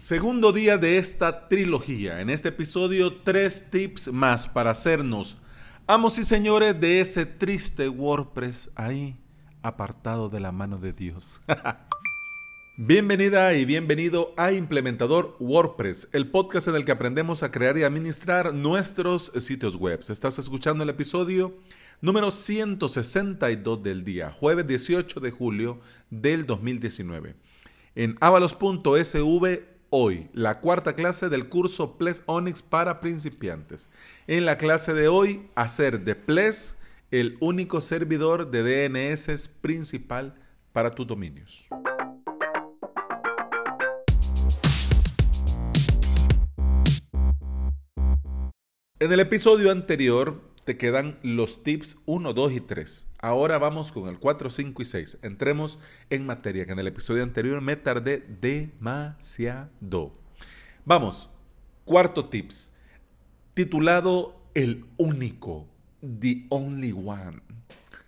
Segundo día de esta trilogía. En este episodio, tres tips más para hacernos amos y señores de ese triste WordPress ahí apartado de la mano de Dios. Bienvenida y bienvenido a Implementador WordPress, el podcast en el que aprendemos a crear y administrar nuestros sitios web. Estás escuchando el episodio número 162 del día, jueves 18 de julio del 2019. En avalos.sv hoy, la cuarta clase del curso Ples Onyx para principiantes. En la clase de hoy, hacer de Ples el único servidor de DNS principal para tus dominios. En el episodio anterior te quedan los tips 1, 2 y 3. Ahora vamos con el 4, 5 y 6. Entremos en materia, que en el episodio anterior me tardé demasiado. Vamos, cuarto tips, titulado El único, The Only One.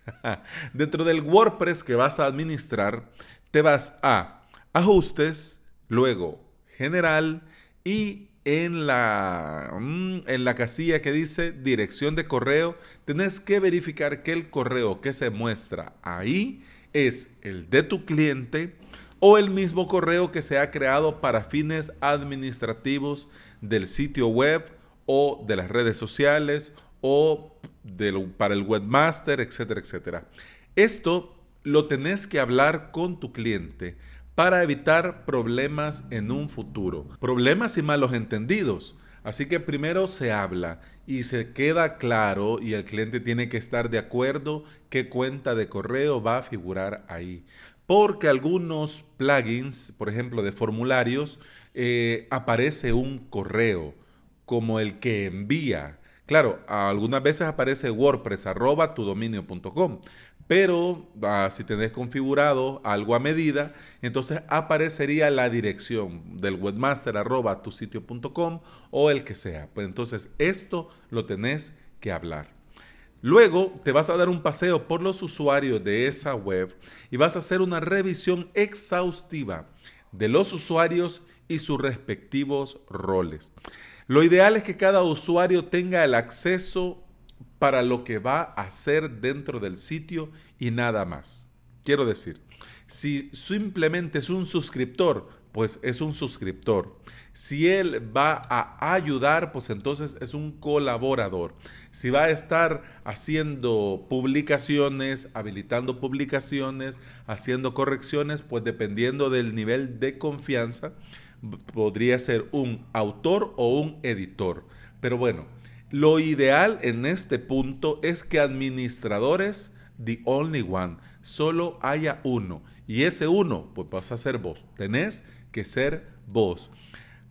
Dentro del WordPress que vas a administrar, te vas a Ajustes, luego General y en la, mm, en la casilla que dice dirección de correo, tenés que verificar que el correo que se muestra ahí es el de tu cliente o el mismo correo que se ha creado para fines administrativos del sitio web o de las redes sociales o para el webmaster, etcétera, etcétera. Esto lo tenés que hablar con tu cliente para evitar problemas en un futuro. Problemas y malos entendidos. Así que primero se habla y se queda claro y el cliente tiene que estar de acuerdo qué cuenta de correo va a figurar ahí. Porque algunos plugins, por ejemplo, de formularios, eh, aparece un correo como el que envía. Claro, algunas veces aparece WordPress arroba tu dominio.com, pero ah, si tenés configurado algo a medida, entonces aparecería la dirección del webmaster tu sitio.com o el que sea. Pues entonces esto lo tenés que hablar. Luego te vas a dar un paseo por los usuarios de esa web y vas a hacer una revisión exhaustiva de los usuarios y sus respectivos roles. Lo ideal es que cada usuario tenga el acceso para lo que va a hacer dentro del sitio y nada más. Quiero decir, si simplemente es un suscriptor, pues es un suscriptor. Si él va a ayudar, pues entonces es un colaborador. Si va a estar haciendo publicaciones, habilitando publicaciones, haciendo correcciones, pues dependiendo del nivel de confianza, podría ser un autor o un editor. Pero bueno, lo ideal en este punto es que administradores, the only one, solo haya uno. Y ese uno, pues vas a ser vos. Tenés que ser vos.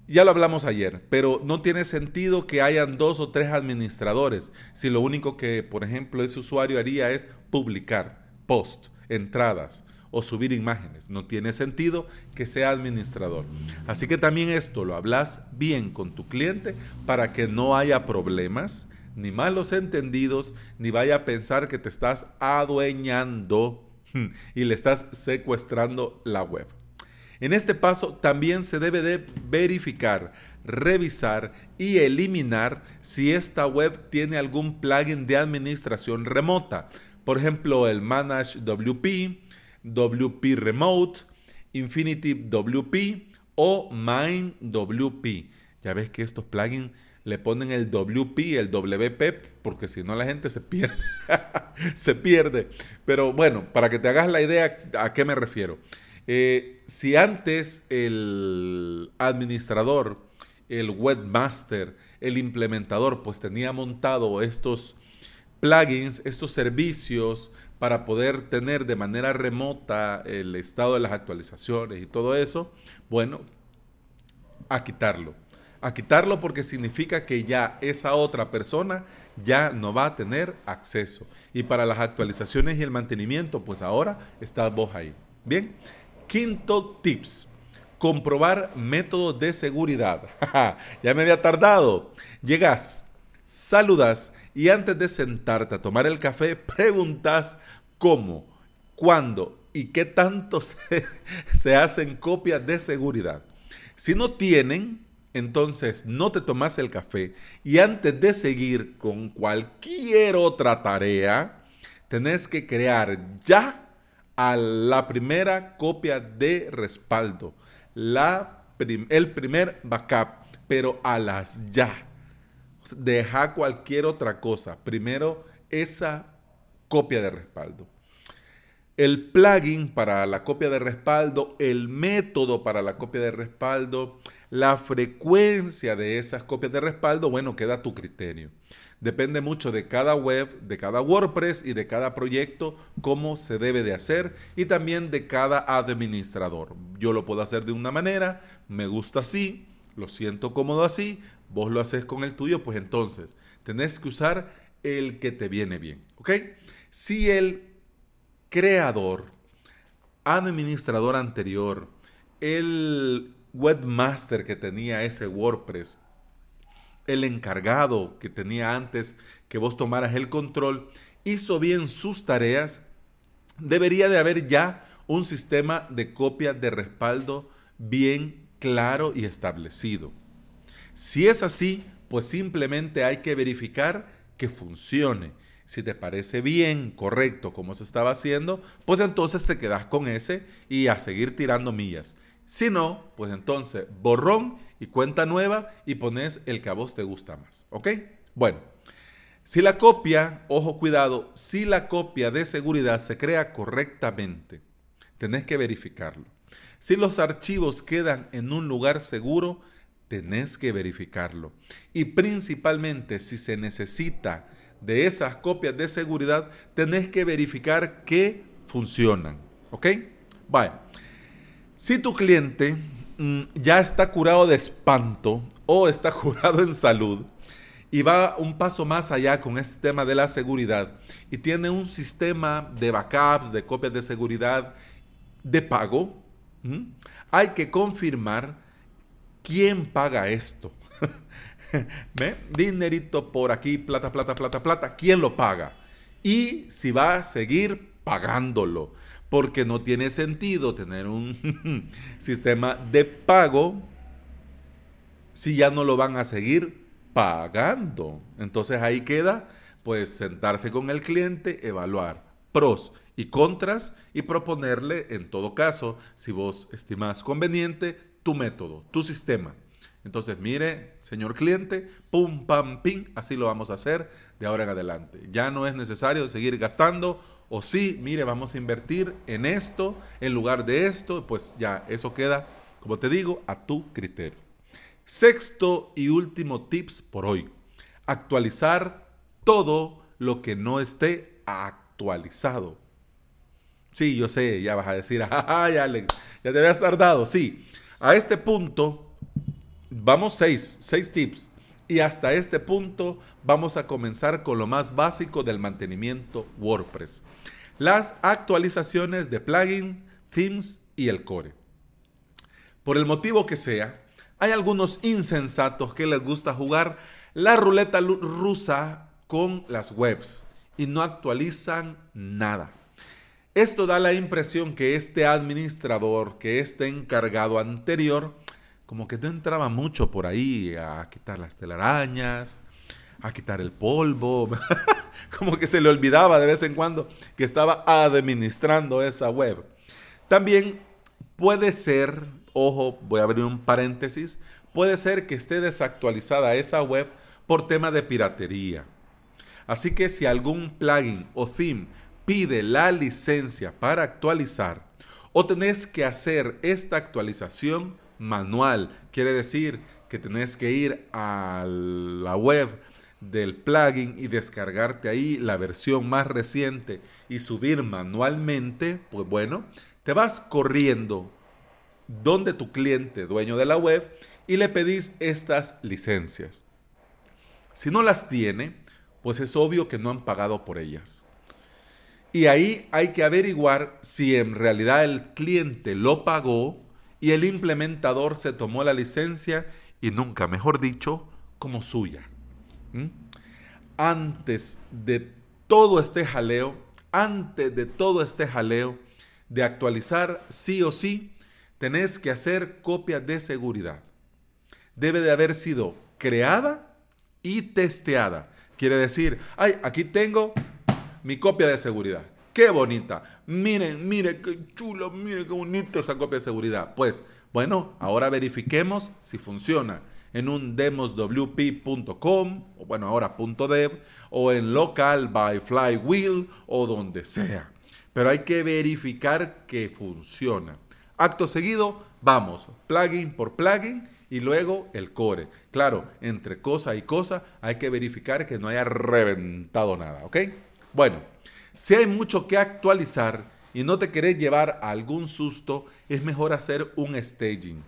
Ya lo hablamos ayer, pero no tiene sentido que hayan dos o tres administradores si lo único que, por ejemplo, ese usuario haría es publicar, post, entradas, o subir imágenes. No tiene sentido que sea administrador. Así que también esto lo hablas bien con tu cliente para que no haya problemas, ni malos entendidos, ni vaya a pensar que te estás adueñando y le estás secuestrando la web. En este paso también se debe de verificar, revisar y eliminar si esta web tiene algún plugin de administración remota. Por ejemplo, el Manage WP, WP Remote, Infinity WP o Mind WP. Ya ves que estos plugins le ponen el WP, el WP, porque si no la gente se pierde. se pierde. Pero bueno, para que te hagas la idea a qué me refiero. Eh, si antes el administrador, el webmaster, el implementador, pues tenía montado estos plugins, estos servicios para poder tener de manera remota el estado de las actualizaciones y todo eso, bueno, a quitarlo. A quitarlo porque significa que ya esa otra persona ya no va a tener acceso. Y para las actualizaciones y el mantenimiento, pues ahora estás vos ahí. Bien. Quinto tips. Comprobar métodos de seguridad. ya me había tardado. Llegas, saludas y antes de sentarte a tomar el café, preguntas cómo, cuándo y qué tanto se, hacen copias de seguridad. Si no tienen, entonces no te tomas el café y antes de seguir con cualquier otra tarea, tenés que crear ya a la primera copia de respaldo, el primer backup, pero a las ya. Deja cualquier otra cosa. Primero esa copia de respaldo. El plugin para la copia de respaldo, el método para la copia de respaldo, la frecuencia de esas copias de respaldo, bueno, queda tu criterio. Depende mucho de cada web, de cada WordPress y de cada proyecto, cómo se debe de hacer y también de cada administrador. Yo lo puedo hacer de una manera, me gusta así, lo siento cómodo así, vos lo haces con el tuyo, pues entonces tenés que usar el que te viene bien, ¿ok? Si el creador, administrador anterior, el webmaster que tenía ese WordPress, el encargado que tenía antes que vos tomaras el control, hizo bien sus tareas, debería de haber ya un sistema de copia de respaldo bien claro y establecido. Si es así, pues simplemente hay que verificar que funcione. Si te parece bien, correcto, como se estaba haciendo, pues entonces te quedas con ese y a seguir tirando millas. Si no, pues entonces borrón y cuenta nueva y pones el que a vos te gusta más. ¿Ok? Bueno, si la copia, ojo cuidado, si la copia de seguridad se crea correctamente, tenés que verificarlo. Si los archivos quedan en un lugar seguro, tenés que verificarlo. Y principalmente si se necesita de esas copias de seguridad, tenés que verificar que funcionan. ¿Ok? Vale. Si tu cliente mm, ya está curado de espanto o está curado en salud y va un paso más allá con este tema de la seguridad y tiene un sistema de backups, de copias de seguridad de pago, hay que confirmar quién paga esto. ¿Ve? Dinerito por aquí, plata, plata, plata, plata. ¿Quién lo paga? Y si va a seguir pagándolo. Porque no tiene sentido tener un sistema de pago si ya no lo van a seguir pagando. Entonces ahí queda, pues, sentarse con el cliente, evaluar pros y contras y proponerle, en todo caso, si vos estimas conveniente, tu método, tu sistema. Entonces, mire, señor cliente, pum, pam, pim, así lo vamos a hacer de ahora en adelante. Ya no es necesario seguir gastando o sí, mire, vamos a invertir en esto en lugar de esto, pues ya eso queda, como te digo, a tu criterio. Sexto y último tips por hoy. Actualizar todo lo que no esté actualizado. Sí, yo sé, ya vas a decir, ay Alex, ya te habías tardado. Sí, a este punto Vamos seis, seis tips. Y hasta este punto vamos a comenzar con lo más básico del mantenimiento WordPress. Las actualizaciones de plugins, themes y el core. Por el motivo que sea, hay algunos insensatos que les gusta jugar la ruleta rusa con las webs y no actualizan nada. Esto da la impresión que este administrador, que este encargado anterior, como que no entraba mucho por ahí a quitar las telarañas, a quitar el polvo, como que se le olvidaba de vez en cuando que estaba administrando esa web. También puede ser, ojo, voy a abrir un paréntesis, puede ser que esté desactualizada esa web por tema de piratería. Así que si algún plugin o theme pide la licencia para actualizar o tenés que hacer esta actualización, manual. Quiere decir que tenés que ir a la web del plugin y descargarte ahí la versión más reciente y subir manualmente, pues bueno, te vas corriendo donde tu cliente, dueño de la web, y le pedís estas licencias. Si no las tiene, pues es obvio que no han pagado por ellas. Y ahí hay que averiguar si en realidad el cliente lo pagó y el implementador se tomó la licencia y nunca, mejor dicho, como suya. ¿Mm? Antes de todo este jaleo, antes de todo este jaleo de actualizar sí o sí, tenés que hacer copia de seguridad. Debe de haber sido creada y testeada. Quiere decir, ay, aquí tengo mi copia de seguridad. Qué bonita. Miren, miren, qué chulo, miren qué bonito esa copia de seguridad. Pues, bueno, ahora verifiquemos si funciona en un demoswp.com, o bueno, ahora .dev, o en local by flywheel, o donde sea. Pero hay que verificar que funciona. Acto seguido, vamos, plugin por plugin y luego el core. Claro, entre cosa y cosa hay que verificar que no haya reventado nada, ¿ok? Bueno, si hay mucho que actualizar y no te querés llevar algún susto, es mejor hacer un staging.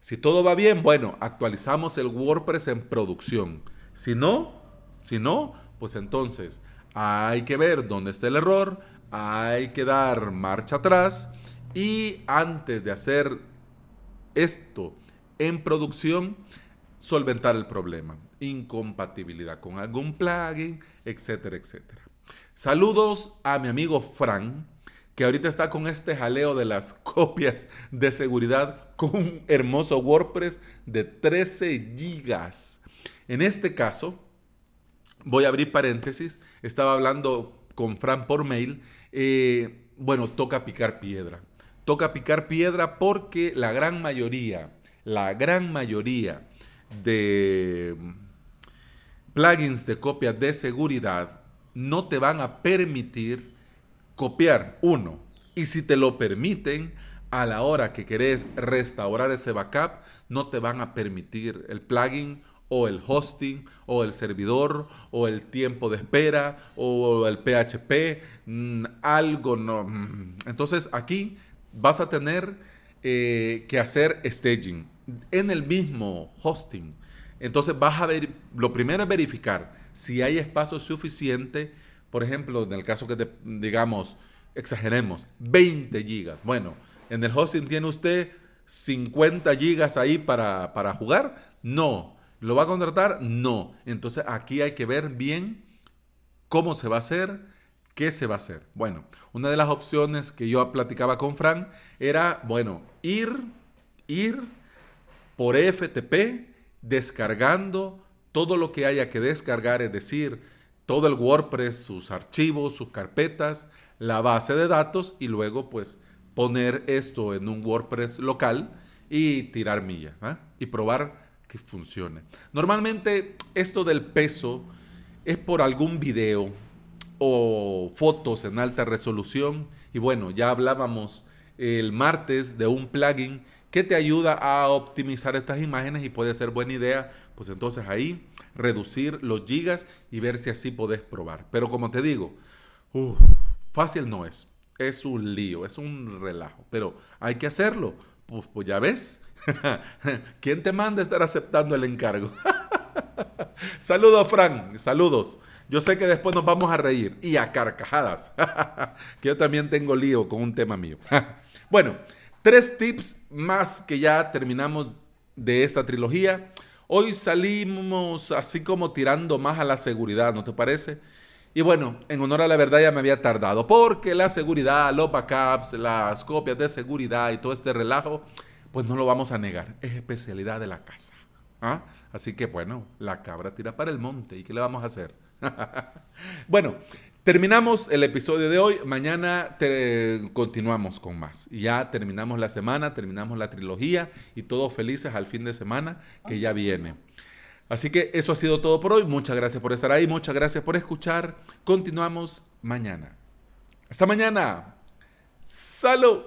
Si todo va bien, bueno, actualizamos el WordPress en producción. Si no, si no, pues entonces hay que ver dónde está el error, hay que dar marcha atrás y antes de hacer esto en producción, solventar el problema. Incompatibilidad con algún plugin, etcétera, etcétera. Saludos a mi amigo Fran, que ahorita está con este jaleo de las copias de seguridad con un hermoso WordPress de 13 gigas. En este caso, voy a abrir paréntesis, estaba hablando con Fran por mail, eh, bueno, toca picar piedra. Toca picar piedra porque la gran mayoría, la gran mayoría de plugins de copias de seguridad no te van a permitir copiar uno. Y si te lo permiten, a la hora que querés restaurar ese backup, no te van a permitir el plugin o el hosting o el servidor o el tiempo de espera o el PHP, mm, algo no. Mm. Entonces aquí vas a tener eh, que hacer staging en el mismo hosting. Entonces vas a ver, lo primero es verificar si hay espacio suficiente, por ejemplo, en el caso que te, digamos, exageremos, 20 gigas. Bueno, en el hosting tiene usted 50 gigas ahí para, para jugar. No. ¿Lo va a contratar? No. Entonces aquí hay que ver bien cómo se va a hacer, qué se va a hacer. Bueno, una de las opciones que yo platicaba con Fran era, bueno, ir, ir por FTP descargando todo lo que haya que descargar, es decir, todo el WordPress, sus archivos, sus carpetas, la base de datos y luego pues poner esto en un WordPress local y tirar milla y probar que funcione. Normalmente esto del peso es por algún video o fotos en alta resolución y bueno, ya hablábamos el martes de un plugin que te ayuda a optimizar estas imágenes y puede ser buena idea, pues entonces ahí reducir los gigas y ver si así podés probar. Pero como te digo, fácil no es. Es un lío, es un relajo, pero hay que hacerlo. Pues, pues ya ves, ¿quién te manda a estar aceptando el encargo? saludos, Fran, saludos. Yo sé que después nos vamos a reír y a carcajadas, que yo también tengo lío con un tema mío. bueno, Tres tips más que ya terminamos de esta trilogía. Hoy salimos así como tirando más a la seguridad, ¿no te parece? Y bueno, en honor a la verdad ya me había tardado, porque la seguridad, los backups, las copias de seguridad y todo este relajo, pues no lo vamos a negar, es especialidad de la casa. ¿ah? Así que bueno, la cabra tira para el monte, ¿y qué le vamos a hacer? bueno, Terminamos el episodio de hoy. Mañana continuamos con más. Ya terminamos la semana, terminamos la trilogía y todos felices al fin de semana que ya viene. Así que eso ha sido todo por hoy. Muchas gracias por estar ahí. Muchas gracias por escuchar. Continuamos mañana. Hasta mañana. Salud.